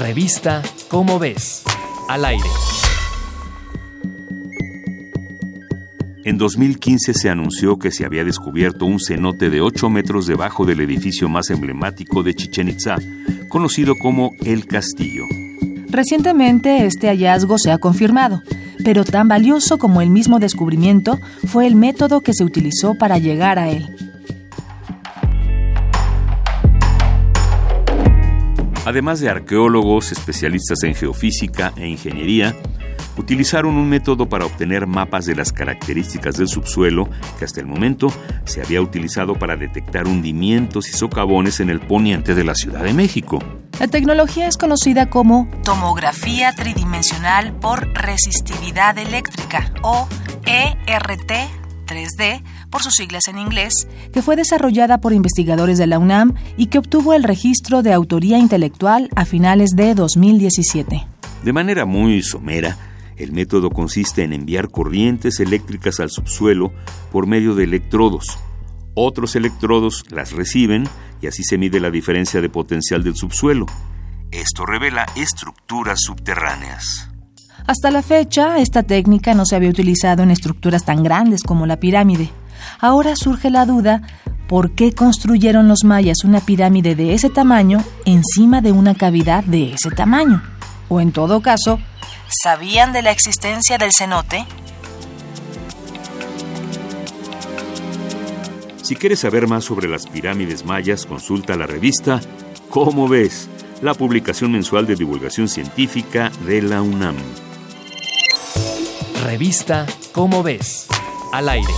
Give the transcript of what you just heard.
Revista Cómo ves. Al aire. En 2015 se anunció que se había descubierto un cenote de 8 metros debajo del edificio más emblemático de Chichen Itza, conocido como El Castillo. Recientemente este hallazgo se ha confirmado, pero tan valioso como el mismo descubrimiento fue el método que se utilizó para llegar a él. Además de arqueólogos, especialistas en geofísica e ingeniería, utilizaron un método para obtener mapas de las características del subsuelo que hasta el momento se había utilizado para detectar hundimientos y socavones en el poniente de la Ciudad de México. La tecnología es conocida como tomografía tridimensional por resistividad eléctrica o ERT 3D por sus siglas en inglés, que fue desarrollada por investigadores de la UNAM y que obtuvo el registro de autoría intelectual a finales de 2017. De manera muy somera, el método consiste en enviar corrientes eléctricas al subsuelo por medio de electrodos. Otros electrodos las reciben y así se mide la diferencia de potencial del subsuelo. Esto revela estructuras subterráneas. Hasta la fecha, esta técnica no se había utilizado en estructuras tan grandes como la pirámide. Ahora surge la duda, ¿por qué construyeron los mayas una pirámide de ese tamaño encima de una cavidad de ese tamaño? O en todo caso, ¿sabían de la existencia del cenote? Si quieres saber más sobre las pirámides mayas, consulta la revista ¿Cómo ves? La publicación mensual de divulgación científica de la UNAM. Revista Cómo ves. Al aire.